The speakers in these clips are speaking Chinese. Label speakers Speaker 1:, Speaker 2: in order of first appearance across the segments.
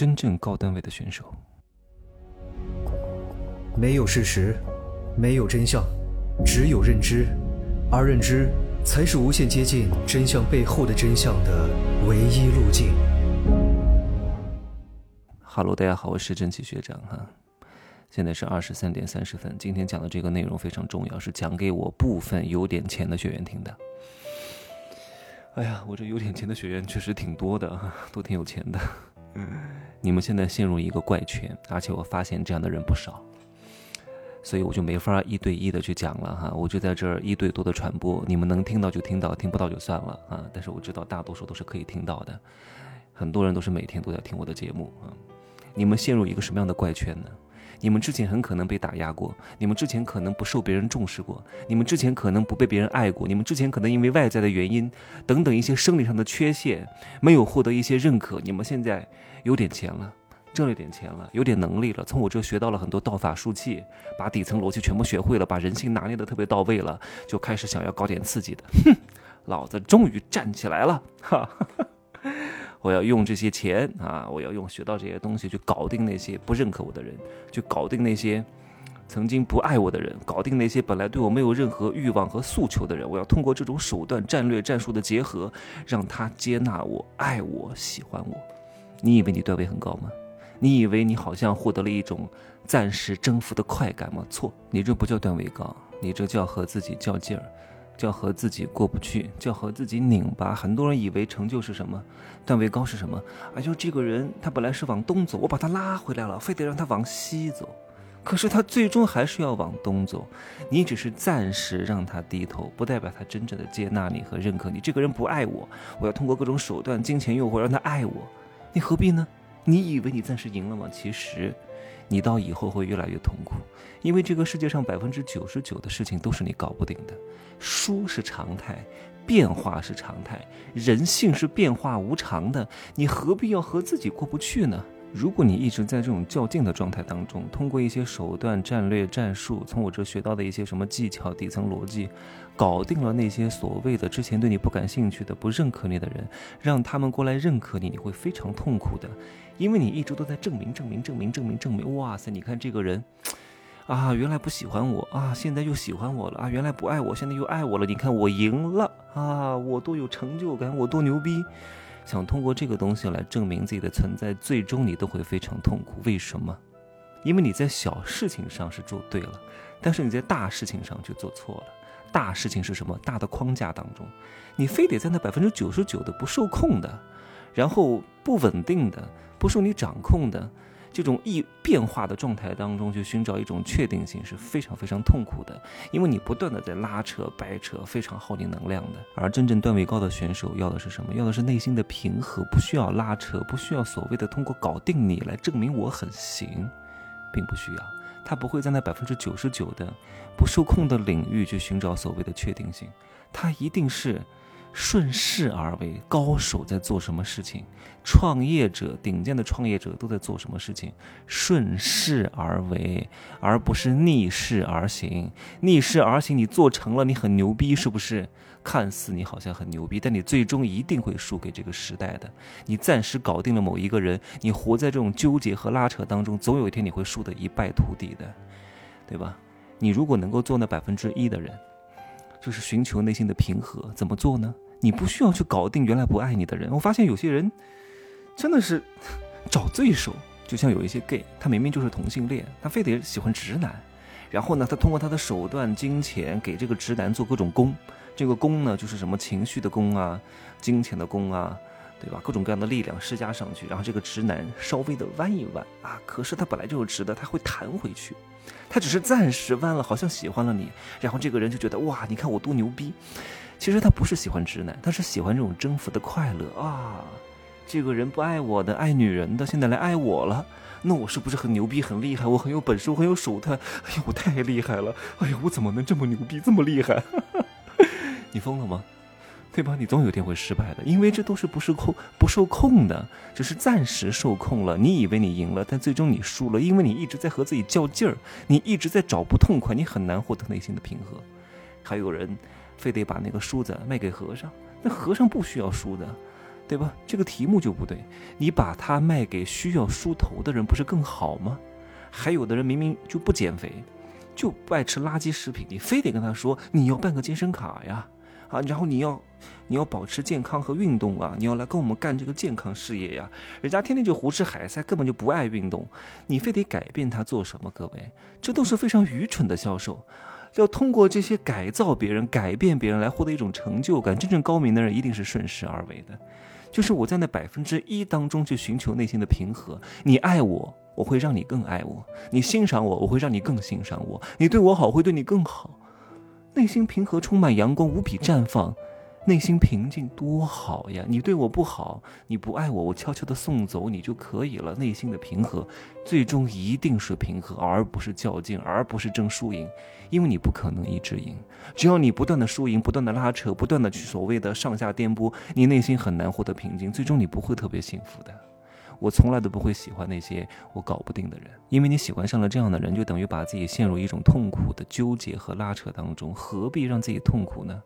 Speaker 1: 真正高段位的选手。
Speaker 2: 没有事实，没有真相，只有认知，而认知才是无限接近真相背后的真相的唯一路径。
Speaker 1: 哈喽，大家好，我是真奇学长哈。现在是二十三点三十分。今天讲的这个内容非常重要，是讲给我部分有点钱的学员听的。哎呀，我这有点钱的学员确实挺多的，都挺有钱的。你们现在陷入一个怪圈，而且我发现这样的人不少，所以我就没法一对一的去讲了哈。我就在这儿一对多的传播，你们能听到就听到，听不到就算了啊。但是我知道大多数都是可以听到的，很多人都是每天都在听我的节目啊。你们陷入一个什么样的怪圈呢？你们之前很可能被打压过，你们之前可能不受别人重视过，你们之前可能不被别人爱过，你们之前可能因为外在的原因等等一些生理上的缺陷，没有获得一些认可。你们现在有点钱了，挣了点钱了，有点能力了，从我这学到了很多道法术器，把底层逻辑全部学会了，把人性拿捏的特别到位了，就开始想要搞点刺激的。哼，老子终于站起来了！哈。我要用这些钱啊！我要用学到这些东西去搞定那些不认可我的人，去搞定那些曾经不爱我的人，搞定那些本来对我没有任何欲望和诉求的人。我要通过这种手段、战略、战术的结合，让他接纳我、爱我、喜欢我。你以为你段位很高吗？你以为你好像获得了一种暂时征服的快感吗？错，你这不叫段位高，你这叫和自己较劲儿。叫和自己过不去，叫和自己拧巴。很多人以为成就是什么，段位高是什么？啊，就这个人他本来是往东走，我把他拉回来了，非得让他往西走。可是他最终还是要往东走。你只是暂时让他低头，不代表他真正的接纳你和认可你。这个人不爱我，我要通过各种手段、金钱诱惑让他爱我。你何必呢？你以为你暂时赢了吗？其实。你到以后会越来越痛苦，因为这个世界上百分之九十九的事情都是你搞不定的，输是常态，变化是常态，人性是变化无常的，你何必要和自己过不去呢？如果你一直在这种较劲的状态当中，通过一些手段、战略、战术，从我这学到的一些什么技巧、底层逻辑，搞定了那些所谓的之前对你不感兴趣的、不认可你的人，让他们过来认可你，你会非常痛苦的，因为你一直都在证明、证明、证明、证明、证明。哇塞，你看这个人，啊，原来不喜欢我啊，现在又喜欢我了啊，原来不爱我，现在又爱我了。你看我赢了啊，我多有成就感，我多牛逼。想通过这个东西来证明自己的存在，最终你都会非常痛苦。为什么？因为你在小事情上是做对了，但是你在大事情上却做错了。大事情是什么？大的框架当中，你非得在那百分之九十九的不受控的，然后不稳定的、不受你掌控的。这种易变化的状态当中去寻找一种确定性是非常非常痛苦的，因为你不断的在拉扯、掰扯，非常耗你能量的。而真正段位高的选手要的是什么？要的是内心的平和，不需要拉扯，不需要所谓的通过搞定你来证明我很行，并不需要。他不会在那百分之九十九的不受控的领域去寻找所谓的确定性，他一定是。顺势而为，高手在做什么事情？创业者，顶尖的创业者都在做什么事情？顺势而为，而不是逆势而行。逆势而行，你做成了，你很牛逼，是不是？看似你好像很牛逼，但你最终一定会输给这个时代的。你暂时搞定了某一个人，你活在这种纠结和拉扯当中，总有一天你会输得一败涂地的，对吧？你如果能够做那百分之一的人。就是寻求内心的平和，怎么做呢？你不需要去搞定原来不爱你的人。我发现有些人真的是 找罪受，就像有一些 gay，他明明就是同性恋，他非得喜欢直男，然后呢，他通过他的手段、金钱给这个直男做各种攻，这个攻呢，就是什么情绪的攻啊，金钱的攻啊。对吧？各种各样的力量施加上去，然后这个直男稍微的弯一弯啊，可是他本来就是直的，他会弹回去，他只是暂时弯了，好像喜欢了你，然后这个人就觉得哇，你看我多牛逼。其实他不是喜欢直男，他是喜欢这种征服的快乐啊。这个人不爱我的，爱女人的，现在来爱我了，那我是不是很牛逼、很厉害？我很有本事，我很有手段。哎呀，我太厉害了！哎呀，我怎么能这么牛逼、这么厉害？你疯了吗？对吧？你总有一天会失败的，因为这都是不受控、不受控的，只是暂时受控了。你以为你赢了，但最终你输了，因为你一直在和自己较劲儿，你一直在找不痛快，你很难获得内心的平和。还有人非得把那个梳子卖给和尚，那和尚不需要梳的，对吧？这个题目就不对，你把它卖给需要梳头的人，不是更好吗？还有的人明明就不减肥，就不爱吃垃圾食品，你非得跟他说你要办个健身卡呀，啊，然后你要你要保持健康和运动啊，你要来跟我们干这个健康事业呀。人家天天就胡吃海塞，根本就不爱运动，你非得改变他做什么？各位，这都是非常愚蠢的销售。要通过这些改造别人、改变别人来获得一种成就感。真正高明的人一定是顺势而为的，就是我在那百分之一当中去寻求内心的平和。你爱我。我会让你更爱我，你欣赏我，我会让你更欣赏我。你对我好，会对你更好。内心平和，充满阳光，无比绽放。内心平静多好呀！你对我不好，你不爱我，我悄悄的送走你就可以了。内心的平和，最终一定是平和，而不是较劲，而不是争输赢。因为你不可能一直赢，只要你不断的输赢，不断的拉扯，不断的去所谓的上下颠簸，你内心很难获得平静，最终你不会特别幸福的。我从来都不会喜欢那些我搞不定的人，因为你喜欢上了这样的人，就等于把自己陷入一种痛苦的纠结和拉扯当中。何必让自己痛苦呢？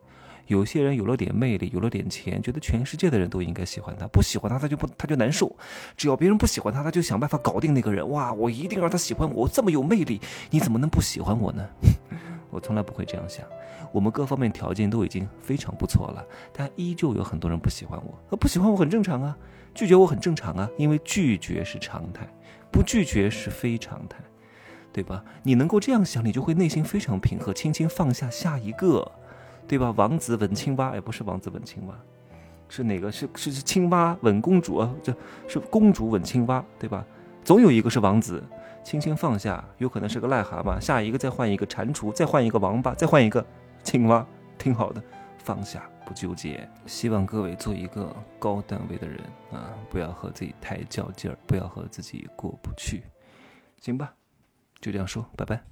Speaker 1: 有些人有了点魅力，有了点钱，觉得全世界的人都应该喜欢他，不喜欢他他就不他就难受。只要别人不喜欢他，他就想办法搞定那个人。哇，我一定让他喜欢我，这么有魅力，你怎么能不喜欢我呢？我从来不会这样想。我们各方面条件都已经非常不错了，但依旧有很多人不喜欢我。不喜欢我很正常啊。拒绝我很正常啊，因为拒绝是常态，不拒绝是非常态，对吧？你能够这样想，你就会内心非常平和，轻轻放下下一个，对吧？王子吻青蛙，哎，不是王子吻青蛙，是哪个？是是是青蛙吻公主啊？这是公主吻青蛙，对吧？总有一个是王子，轻轻放下，有可能是个癞蛤蟆，下一个再换一个蟾蜍，再换一个王八，再换一个青蛙，挺好的，放下。不纠结，希望各位做一个高段位的人啊，不要和自己太较劲儿，不要和自己过不去，行吧？就这样说，拜拜。